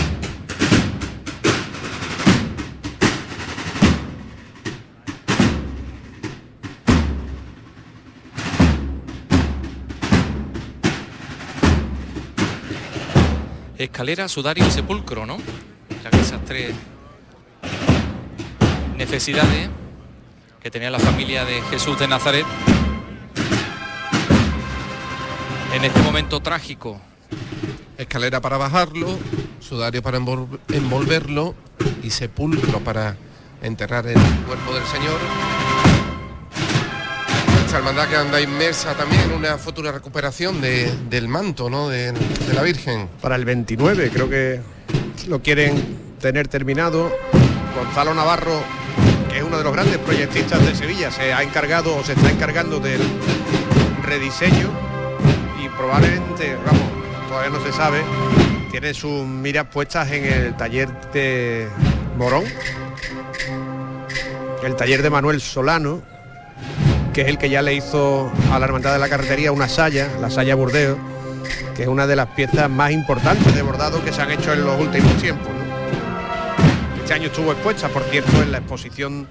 Escalera, sudario y sepulcro, ¿no? Ya esas tres necesidades que tenía la familia de Jesús de Nazaret en este momento trágico. Escalera para bajarlo, sudario para envol- envolverlo y sepulcro para enterrar el cuerpo del Señor. Esta hermandad que anda inmersa también en una futura recuperación de- del manto, ¿no? De, de la Virgen. Para el 29 creo que lo quieren tener terminado. Gonzalo Navarro, que es uno de los grandes proyectistas de Sevilla, se ha encargado o se está encargando del rediseño probablemente, vamos, todavía no se sabe, tiene sus miras puestas en el taller de Morón, el taller de Manuel Solano, que es el que ya le hizo a la Hermandad de la Carretería una saya, la saya Burdeo, que es una de las piezas más importantes de bordado que se han hecho en los últimos tiempos. Este año estuvo expuesta, por cierto, en la exposición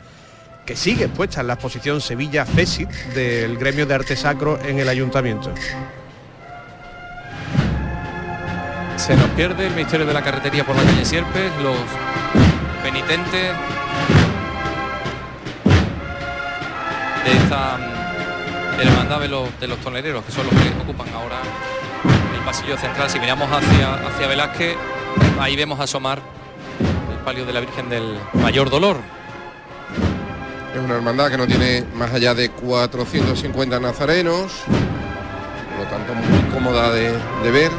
que sigue expuesta en la exposición Sevilla FESIT del gremio de arte sacro en el ayuntamiento. Se nos pierde el misterio de la carretería por la calle Sierpes, los penitentes de esta hermandad de los, de los tonereros, que son los que ocupan ahora el pasillo central. Si miramos hacia, hacia Velázquez, ahí vemos asomar el palio de la Virgen del Mayor Dolor. Es una hermandad que no tiene más allá de 450 nazarenos, por lo tanto muy cómoda de, de ver.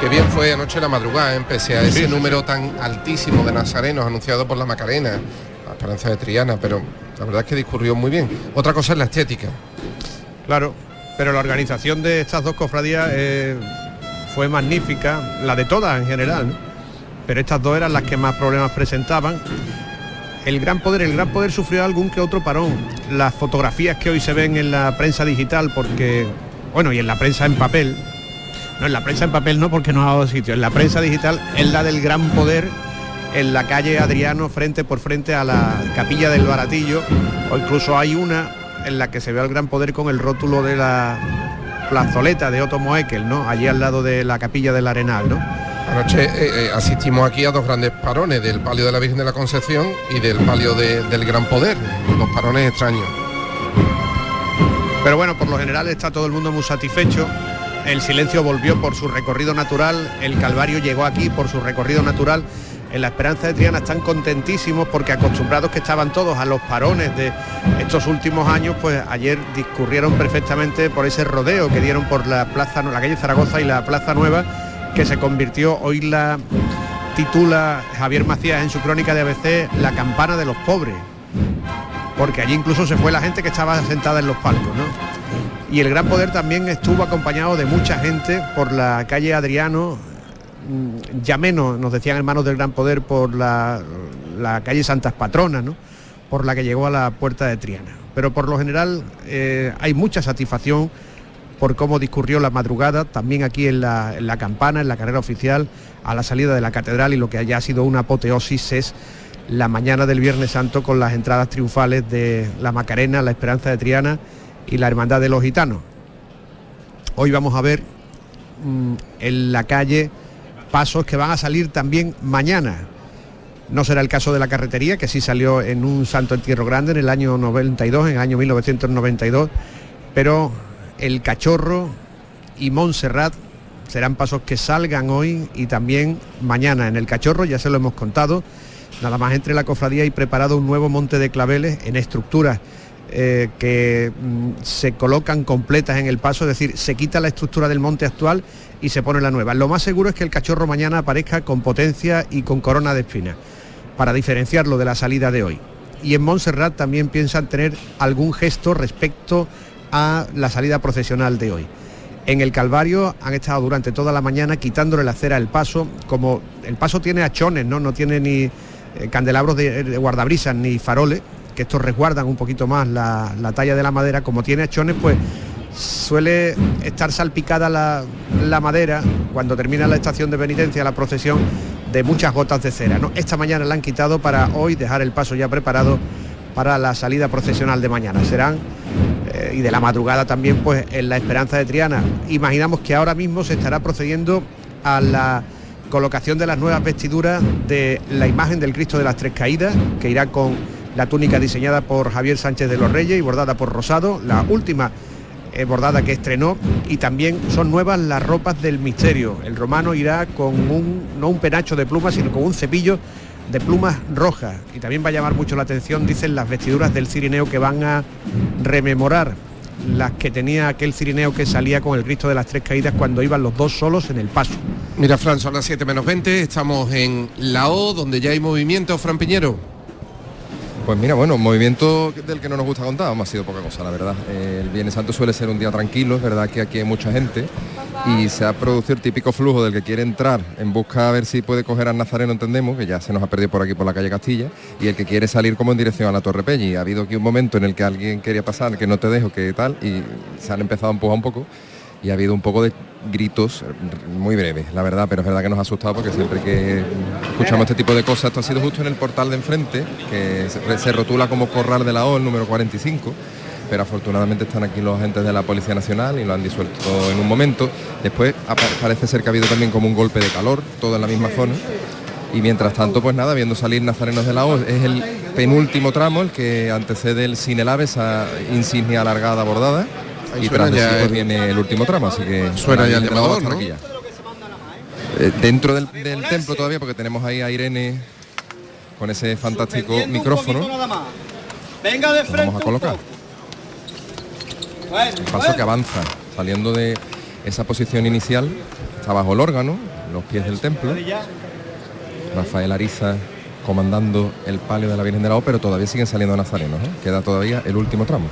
Qué bien fue anoche la madrugada, ¿eh? pese a ese Sí, sí, número tan altísimo de nazarenos anunciado por la Macarena, la Esperanza de Triana, pero la verdad es que discurrió muy bien. Otra cosa es la estética. Claro, pero la organización de estas dos cofradías eh, fue magnífica, la de todas en general, ¿no? pero estas dos eran las que más problemas presentaban. El Gran Poder, el Gran Poder sufrió algún que otro parón. Las fotografías que hoy se ven en la prensa digital, porque, bueno, y en la prensa en papel, no, en la prensa en papel no, porque no ha dado sitio, en la prensa digital es la del Gran Poder en la calle Adriano, frente por frente a la capilla del Baratillo, o incluso hay una en la que se ve al Gran Poder con el rótulo de la plazoleta de Otto Moekel, ¿no? Allí al lado de la capilla del Arenal, ¿no? Anoche eh, eh, asistimos aquí a dos grandes parones, del palio de la Virgen de la Concepción y del palio de- del Gran Poder, dos parones extraños. Pero bueno, por lo general está todo el mundo muy satisfecho. El silencio volvió por su recorrido natural, el Calvario llegó aquí por su recorrido natural. En la Esperanza de Triana están contentísimos porque acostumbrados que estaban todos a los parones de estos últimos años, pues ayer discurrieron perfectamente por ese rodeo que dieron por la plaza, la calle Zaragoza y la Plaza Nueva, que se convirtió, hoy la titula Javier Macías en su crónica de ABC, la campana de los pobres porque allí incluso se fue la gente que estaba sentada en los palcos, ¿no? Y el Gran Poder también estuvo acompañado de mucha gente por la calle Adriano, mm, ya menos, nos decían hermanos del Gran Poder, por la, calle Santas Patronas, ¿no? por la que llegó a la puerta de Triana. Pero por lo general eh, hay mucha satisfacción por cómo discurrió la madrugada, también aquí en la, en la campana, en la carrera oficial, a la salida de la catedral y lo que haya sido una apoteosis es la mañana del Viernes Santo con las entradas triunfales de la Macarena, la Esperanza de Triana y la Hermandad de los Gitanos. Hoy vamos a ver mm, en la calle pasos que van a salir también mañana. No será el caso de la carretería, que sí salió en un Santo Entierro Grande en el año 92, en el año 1992, pero el Cachorro y Montserrat serán pasos que salgan hoy y también mañana. En el Cachorro ya se lo hemos contado, nada más entre la cofradía y preparado un nuevo monte de claveles en estructuras eh, que mm, se colocan completas en el paso, es decir, se quita la estructura del monte actual y se pone la nueva. Lo más seguro es que el cachorro mañana aparezca con potencia y con corona de espinas, para diferenciarlo de la salida de hoy. Y en Montserrat también piensan tener algún gesto respecto a la salida procesional de hoy. En el Calvario han estado durante toda la mañana quitándole la cera al paso, como el paso tiene achones, no, no tiene ni eh, candelabros de, de guardabrisas ni faroles, que estos resguardan un poquito más la, la talla de la madera, como tiene achones, pues suele estar salpicada la, la madera cuando termina la estación de penitencia, la procesión, de muchas gotas de cera. ¿no? Esta mañana la han quitado para hoy dejar el paso ya preparado para la salida procesional de mañana. Serán eh, y de la madrugada también pues en la Esperanza de Triana. Imaginamos que ahora mismo se estará procediendo a la colocación de las nuevas vestiduras de la imagen del Cristo de las Tres Caídas, que irá con la túnica diseñada por Javier Sánchez de los Reyes y bordada por Rosado, la última eh, bordada que estrenó y también son nuevas las ropas del misterio. El romano irá con un, no un penacho de plumas, sino con un cepillo de plumas rojas. Y también va a llamar mucho la atención, dicen, las vestiduras del cirineo que van a rememorar las que tenía aquel cirineo que salía con el Cristo de las Tres Caídas cuando iban los dos solos en el paso. Mira, Fran, son las 7 menos 20, estamos en la O, donde ya hay movimiento, Fran Piñero. Pues mira, bueno, movimiento del que no nos gusta contar, ha sido poca cosa, la verdad. El Viernes Santo suele ser un día tranquilo, es verdad que aquí hay mucha gente y se ha producido el típico flujo del que quiere entrar en busca a ver si puede coger al Nazareno, entendemos, que ya se nos ha perdido por aquí por la calle Castilla, y el que quiere salir como en dirección a la Torre Pelli. Ha habido aquí un momento en el que alguien quería pasar, que no te dejo, que tal, y se han empezado a empujar un poco y ha habido un poco de gritos muy breves, la verdad, pero es verdad que nos ha asustado porque siempre que escuchamos este tipo de cosas, esto ha sido justo en el portal de enfrente, que se, rotula como Corral de la O, el número 45, pero afortunadamente están aquí los agentes de la Policía Nacional y lo han disuelto en un momento. Después parece ser que ha habido también como un golpe de calor, todo en la misma zona. Y mientras tanto, pues nada, viendo salir Nazarenos de la O, es el penúltimo tramo, el que antecede el Sinelave, esa insignia alargada bordada. Ahí Y tras de ya sí, pues, el- viene el último tramo, así que... Suena ya el llamador, ¿no? ya. Eh, dentro del, del templo todavía, porque tenemos ahí a Irene con ese fantástico un micrófono. Venga de frente vamos a un colocar. El paso que avanza, saliendo de esa posición inicial, está bajo el órgano, los pies del templo. Rafael Ariza comandando el palio de la Virgen de la O, pero todavía siguen saliendo nazarenos. ¿eh? Queda todavía el último tramo.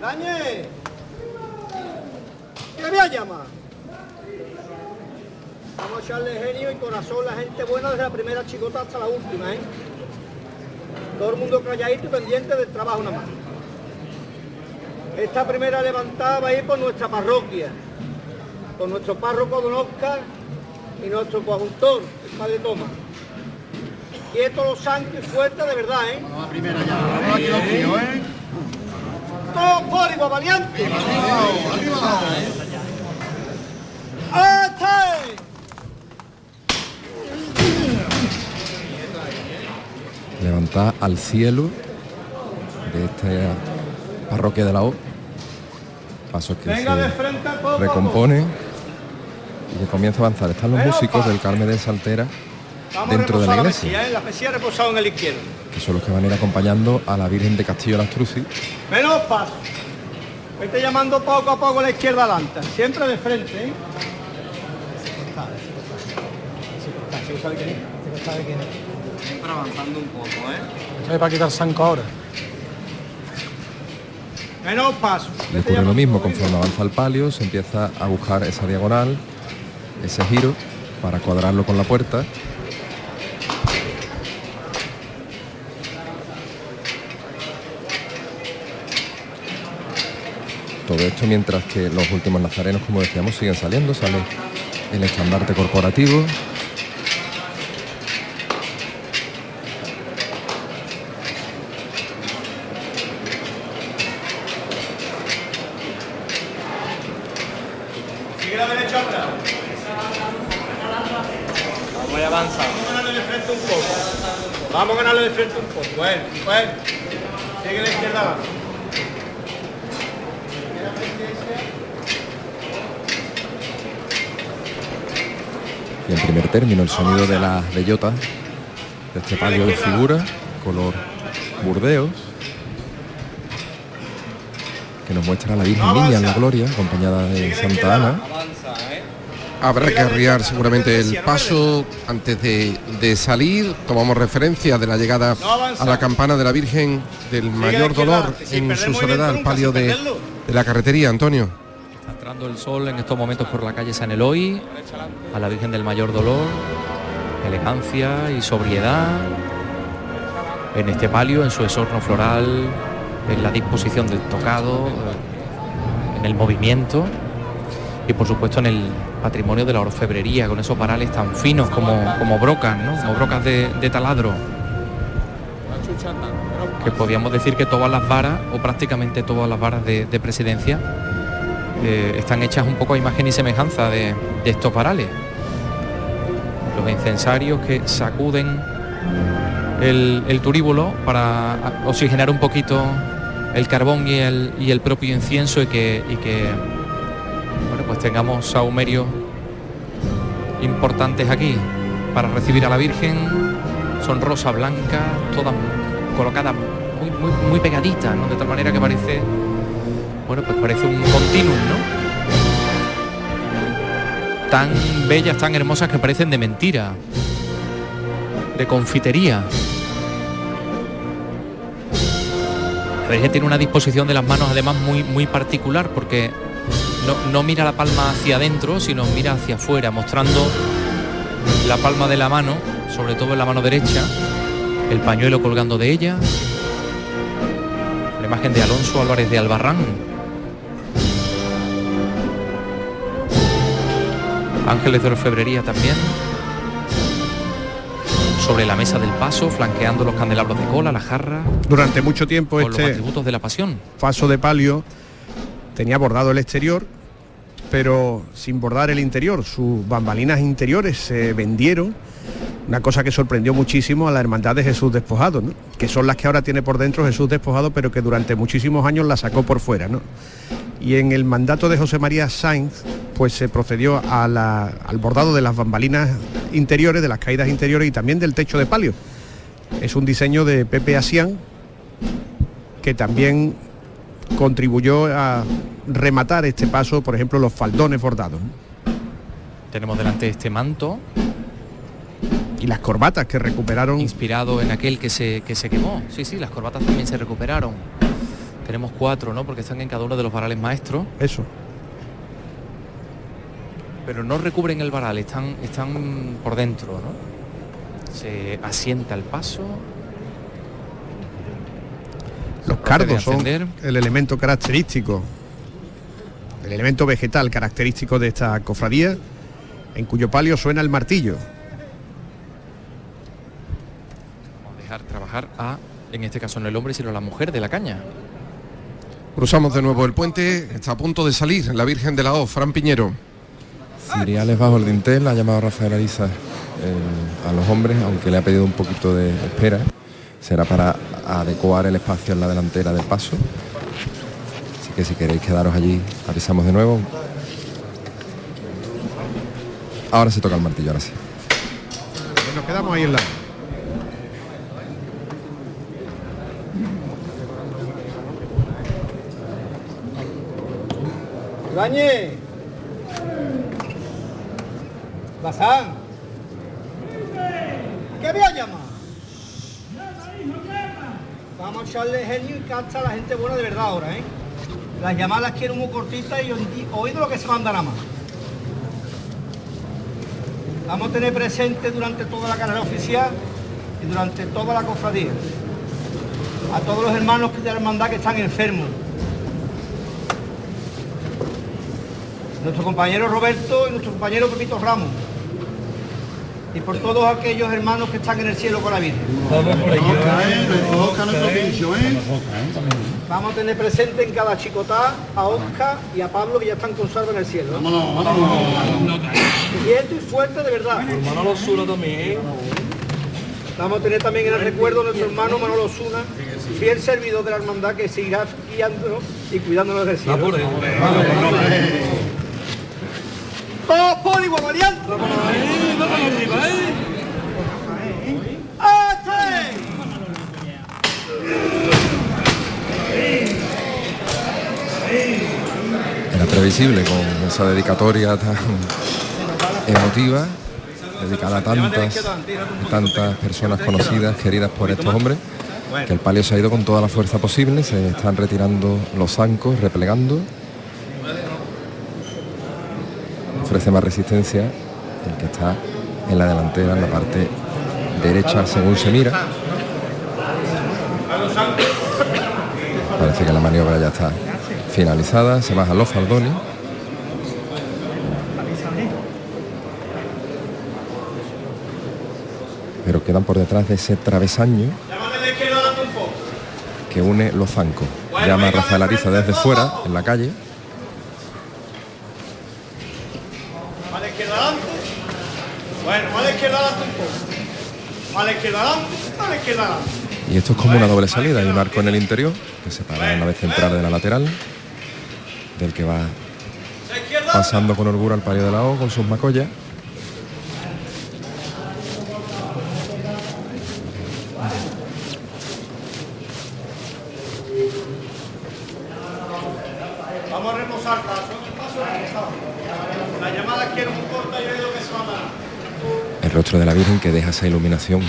Dañe. ¿Qué voy a llamar? Vamos a echarle genio y corazón, la gente buena desde la primera chicota hasta la última, ¿eh? Todo el mundo calladito y pendiente del trabajo nada más. Esta primera levantada va a ir por nuestra parroquia, por nuestro párroco Don Oscar y nuestro coadjutor, el padre Tomás. Quietos los santos y fuertes de verdad, ¿eh? La primera ya, ¿eh? Valiente. ¡Este! Levantada al cielo de esta parroquia de la O. Pasos que Venga se frente recompone y que comienza a avanzar. Están los Pero, músicos pa. del Carmen de Saltera dentro de la iglesia. ¿eh? La mesilla reposada en el izquierdo. que son los que van a ir acompañando a la Virgen de Castillo de las Trucis. Menos paso. Vete llamando poco a poco a la izquierda adelante. Siempre de frente, ¿eh? Siempre avanzando un poco, ¿eh? para quitar Sanco ahora. Menos paso. Ocurre lo mismo, conforme avanza el palio, se empieza a buscar esa diagonal, ese giro, para cuadrarlo con la puerta. Todo esto mientras que los últimos nazarenos, como decíamos, siguen saliendo, sale el estandarte corporativo, Sigue la derecha atrás. Vamos a avanzar. Vamos a ganarle de frente un poco. Vamos a ganarle de frente un poco. Bueno, bueno. Sigue la izquierda. Y en primer término el sonido de las bellotas de este palio de figura, color burdeos, que nos muestra a la Virgen Niña en la Gloria, acompañada de Santa Ana. Habrá que arriar seguramente el paso antes de, de salir. Tomamos referencia de la llegada a la campana de la Virgen del mayor dolor en su soledad al palio de, de la carretería, Antonio. Está entrando el sol en estos momentos por la calle San Eloy, a la Virgen del Mayor Dolor, elegancia y sobriedad. En este palio, en su exorno floral, en la disposición del tocado, en el movimiento y por supuesto en el patrimonio de la orfebrería, con esos varales tan finos como, como brocas, ¿no? como brocas de, taladro. Que podríamos decir que todas las varas, o prácticamente todas las varas de, de presidencia, eh, están hechas un poco a imagen y semejanza de, estos varales. Los incensarios que sacuden el, el turíbulo para oxigenar un poquito el carbón y el, y el propio incienso y que, pues tengamos sahumerios importantes aquí para recibir a la Virgen. Son rosa blanca, todas colocadas muy, muy, pegaditas. De tal manera que parece, bueno, pues parece un continuum. Tan bellas, tan hermosas que parecen de mentira, de confitería. La Virgen tiene una disposición de las manos además muy, muy particular porque no, no mira la palma hacia adentro, sino mira hacia afuera, mostrando la palma de la mano, sobre todo en la mano derecha, el pañuelo colgando de ella, la imagen de Alonso Álvarez de Albarrán. Ángeles de orfebrería también. Sobre la mesa del paso, flanqueando los candelabros de cola, la jarra. Durante mucho tiempo con los este atributos de la pasión. paso de palio tenía bordado el exterior, pero sin bordar el interior. Sus bambalinas interiores se vendieron, una cosa que sorprendió muchísimo a la Hermandad de Jesús Despojado, ¿no? que son las que ahora tiene por dentro Jesús Despojado, pero que durante muchísimos años la sacó por fuera. ¿no? Y en el mandato de José María Sainz, pues se procedió al bordado de las bambalinas interiores, de las caídas interiores y también del techo de palio. Es un diseño de Pepe Asián, que también contribuyó a rematar este paso, por ejemplo, los faldones bordados. Tenemos delante este manto. Y las corbatas que recuperaron. Inspirado en aquel que se, que se quemó. Sí, sí, las corbatas también se recuperaron. Tenemos cuatro, ¿no? Porque están en cada uno de los varales maestros. Eso. Pero no recubren el varal, están, están por dentro, ¿no? Se asienta el paso. Los cardos son el elemento característico, el elemento vegetal característico de esta cofradía, en cuyo palio suena el martillo. Vamos a dejar trabajar a, en este caso no el hombre, sino la mujer de la caña. Cruzamos de nuevo el puente, está a punto de salir la Virgen de la O, Fran Piñero. Ciriales bajo el dintel, ha llamado Rafael Ariza eh, a los hombres, aunque le ha pedido un poquito de espera. Será para adecuar el espacio en la delantera del paso. Así que si queréis quedaros allí, avisamos de nuevo. Ahora se toca el martillo, ahora sí. Nos quedamos ahí en la... Ibáñez. Bazán. ¿Qué voy a llamar? Vamos a echarle genio y casta a la gente buena de verdad ahora, ¿eh? Las llamadas quiero muy cortitas y oí- oído lo que se manda nada más. Vamos a tener presente durante toda la carrera oficial y durante toda la cofradía a todos los hermanos de la hermandad que están enfermos. nuestro compañero Roberto y nuestro compañero Pepito Ramos. Y por todos aquellos hermanos que están en el cielo con la Virgen. Vamos a tener presente en cada chicotá a Oscar y a Pablo que ya están con salva en el cielo. Quieto y fuerte de verdad. Manolo Suna también. Vamos a tener también en el recuerdo a nuestro hermano Manolo Suna, fiel servidor de la hermandad que seguirá guiándonos y cuidándonos del cielo. ¡Todos por igual, variante! Era previsible con esa dedicatoria tan emotiva, dedicada a tantas, a tantas personas conocidas, queridas por estos hombres, que el palio se ha ido con toda la fuerza posible, se están retirando los zancos, replegando. Ofrece más resistencia el que está en la delantera, en la parte derecha según se mira. Parece que la maniobra ya está finalizada, se bajan los faldones. Pero quedan por detrás de ese travesaño que une los zancos. Llama a Rafael Ariza desde fuera, en la calle. Vale, izquierda adelante. Bueno, vale, izquierda adelante un poco. Vale, izquierda adelante. Vale, izquierda adelante. Y esto es como una doble salida, hay un arco en el interior que separa una vez central de la lateral, del que va pasando con holgura al palio de la O con sus macollas. Vamos a reposar paso. Paso reposado. La llamada quiero muy corta y veo que se va a dar. el rostro de la Virgen que deja esa iluminación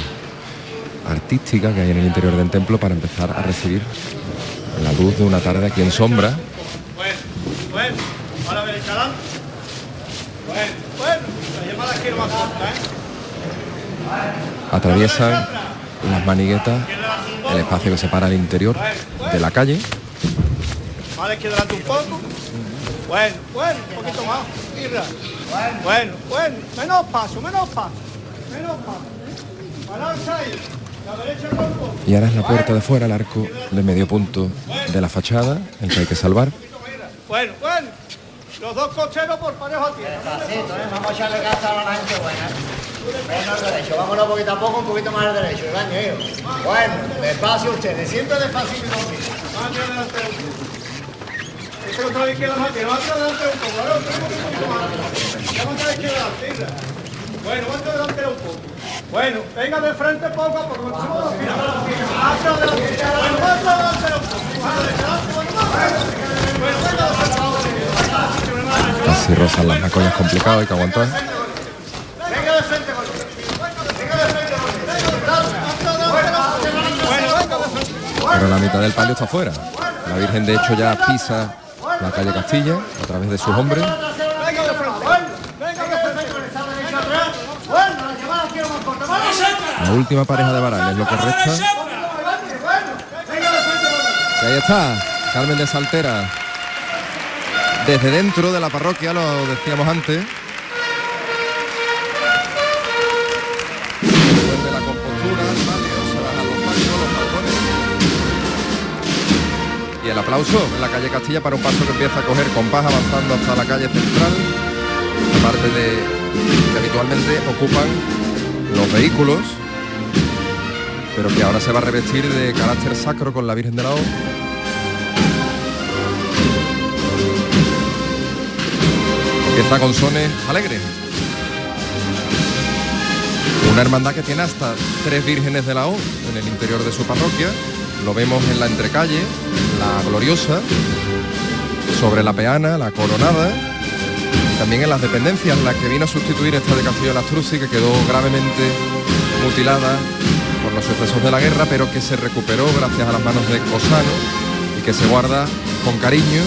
artística que hay en el interior del templo para empezar a recibir la luz de una tarde aquí en sombra. Atraviesan las maniguetas el espacio que separa el interior de la calle. Bueno, bueno, un poquito más. Bueno, bueno. Menos paso, menos paso. Y ahora es la puerta de fuera, el arco de medio punto de la fachada, el que hay que salvar. Bueno, bueno. Los dos cocheros por parejo a tierra. Despacito. Vamos a echarle casa a la gente buena. Menos al derecho, vámonos poquito a poco, un poquito más al derecho, Iván, yo. Bueno, despacio ustedes, siempre despacito y otro a adelante un poco. Ahora otro un poquito más. Ya más a la izquierda. Bueno, hacia adelante un poco. Bueno, venga de frente poco a poco. Vamos a girar. Hacia adelante. Bueno, más hacia adelante un poco. Bueno, venga de frente poco. Casi rozan las macollas complicadas, hay que aguantar. Venga de frente con Venga de frente con Bueno, venga de frente. Pero la mitad del palio está fuera. La Virgen de hecho ya pisa la calle Castilla a través de sus hombres. Venga de frente. Bueno, venga de frente. Bueno, la llamada quiero más corta. Vamos. La última pareja de varales es lo que resta. Y ahí está, Carmen de Saltera. Desde dentro de la parroquia, lo decíamos antes. Y el aplauso en la calle Castilla para un paso que empieza a coger compás avanzando hasta la calle central. Aparte de que habitualmente ocupan los vehículos, pero que ahora se va a revestir de carácter sacro con la Virgen de la O. Empieza con sones alegres. Una hermandad que tiene hasta tres vírgenes de la O en el interior de su parroquia. Lo vemos en la entrecalle, la gloriosa, sobre la peana, la coronada, también en las dependencias, la que vino a sustituir esta de Castillo de Truci, que quedó gravemente mutilada los sucesos de la guerra, pero que se recuperó gracias a las manos de Cosano y que se guarda con cariño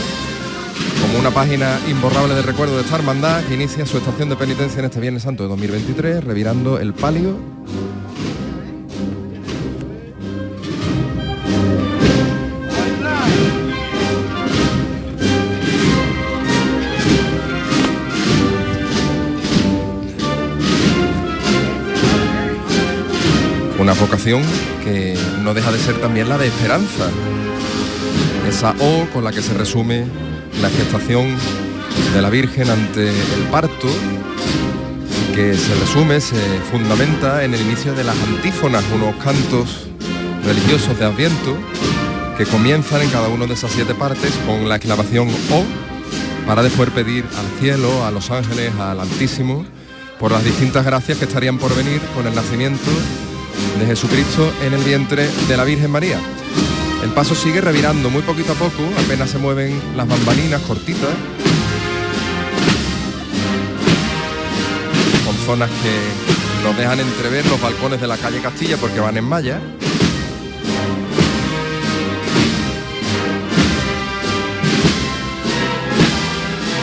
como una página imborrable de recuerdo de esta hermandad que inicia su estación de penitencia en este Viernes Santo de 2023, revirando el palio. Vocación que no deja de ser también la de esperanza. Esa O con la que se resume la gestación de la Virgen ante el parto, que se resume, se fundamenta en el inicio de las antífonas, unos cantos religiosos de Adviento que comienzan en cada una de esas siete partes con la exclamación O para después pedir al cielo, a los ángeles, al Altísimo, por las distintas gracias que estarían por venir con el nacimiento de Jesucristo en el vientre de la Virgen María. El paso sigue revirando muy poquito a poco, apenas se mueven las bambalinas cortitas, con zonas que nos dejan entrever los balcones de la calle Castilla porque van en malla.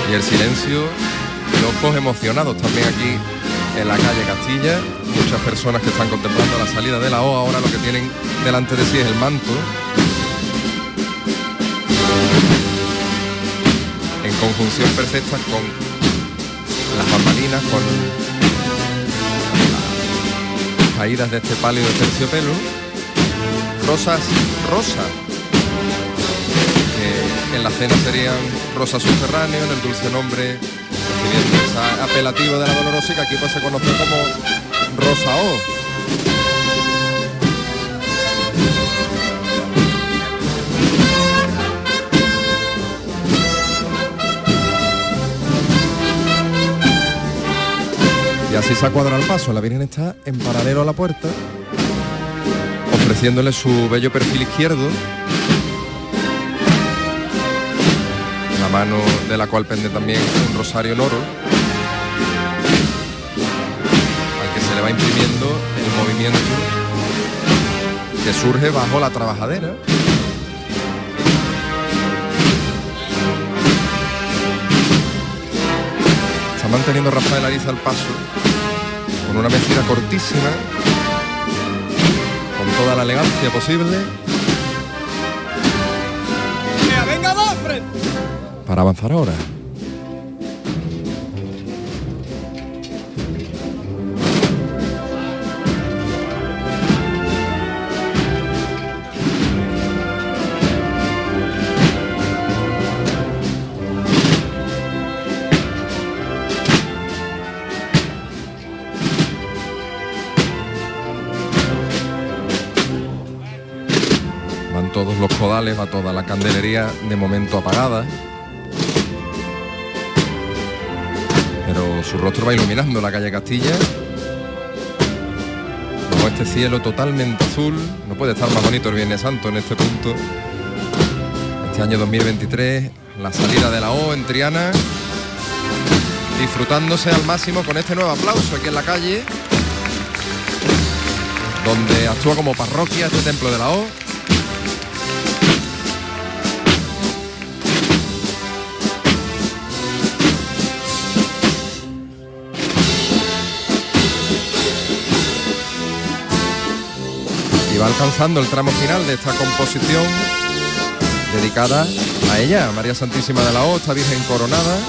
Y el silencio de ojos emocionados también aquí en la calle Castilla. Muchas personas que están contemplando la salida de la O ahora lo que tienen delante de sí es el manto En conjunción perfecta con las bambalinas, con las caídas de este pálido terciopelo. Rosas rosa, que en la cena serían rosa subterráneo, en el dulce nombre apelativo de la dolorosa que aquí pues se conoce como rosa O. Y así se cuadra el paso. La Virgen está en paralelo a la puerta, ofreciéndole su bello perfil izquierdo, la mano de la cual pende también un rosario en oro, va imprimiendo el movimiento que surge bajo la trabajadera. Está manteniendo Rafael Ariza al paso con una mesura cortísima, con toda la elegancia posible. Para avanzar ahora. Va toda la candelería de momento apagada. Pero su rostro va iluminando la calle Castilla. Como este cielo totalmente azul. No puede estar más bonito el Viernes Santo en este punto. Este año 2023, la salida de la O en Triana. Disfrutándose al máximo con este nuevo aplauso aquí en la calle. Donde actúa como parroquia este templo de la O. alcanzando el tramo final de esta composición dedicada a ella, María Santísima de la O, esta Virgen coronada.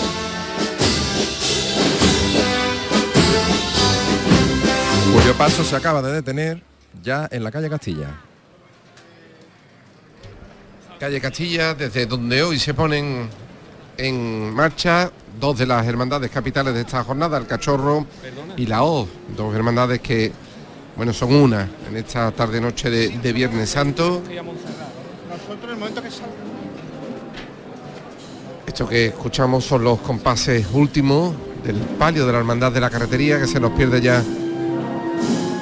Cuyo paso se acaba de detener ya en la calle Castilla. Calle Castilla, desde donde hoy se ponen en marcha dos de las hermandades capitales de esta jornada, el Cachorro y la O, dos hermandades que, bueno, son una en esta tarde-noche de, de Viernes Santo. Nosotros en el momento que salga. Esto que escuchamos son los compases últimos del palio de la Hermandad de la Carretería que se nos pierde ya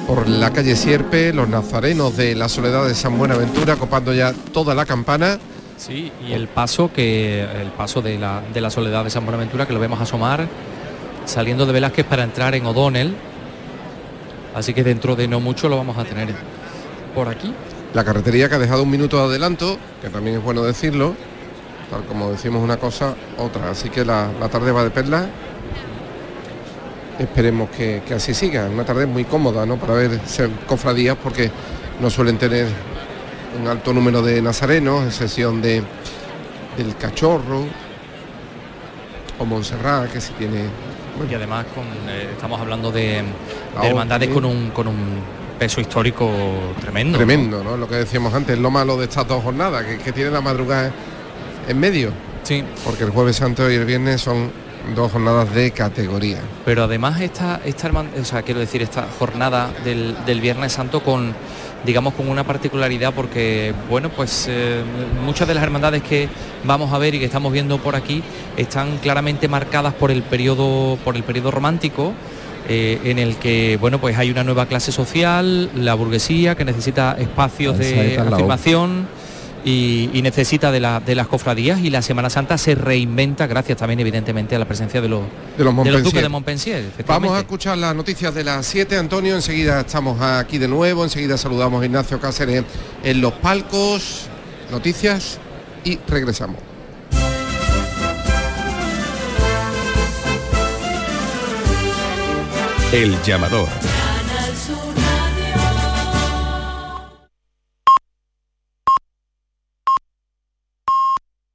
por la calle Sierpe, los nazarenos de la Soledad de San Buenaventura copando ya toda la campana. Sí, y el paso que el paso de la, de la Soledad de San Buenaventura que lo vemos asomar saliendo de Velázquez para entrar en O'Donnell. Así que dentro de no mucho lo vamos a tener por aquí. La carretería que ha dejado un minuto de adelanto, que también es bueno decirlo, tal como decimos una cosa, otra. Así que la, la tarde va de perla. Esperemos que, que así siga. Una tarde muy cómoda, ¿no? Para ver ser cofradías porque no suelen tener un alto número de nazarenos, excepción de del cachorro o Montserrat, que sí tiene. Y además con, eh, estamos hablando de, de hermandades con un, con un peso histórico tremendo. Tremendo, ¿no? Lo que decíamos antes, lo malo de estas dos jornadas, que, que tiene la madrugada en medio. Sí. Porque el jueves santo y el viernes son dos jornadas de categoría. Pero además esta, esta o sea, quiero decir, esta jornada del, del Viernes Santo con digamos con una particularidad porque bueno pues eh, muchas de las hermandades que vamos a ver y que estamos viendo por aquí están claramente marcadas por el periodo por el periodo romántico eh, en el que bueno pues hay una nueva clase social la burguesía que necesita espacios de afirmación y, y necesita de, la- de las cofradías y la Semana Santa se reinventa gracias también evidentemente a la presencia de los, De los duques Montpensier. de Montpensier. Vamos a escuchar las noticias de las 7, Antonio. Enseguida estamos aquí de nuevo. Enseguida saludamos a Ignacio Cáceres en los palcos. Noticias y regresamos. El llamador.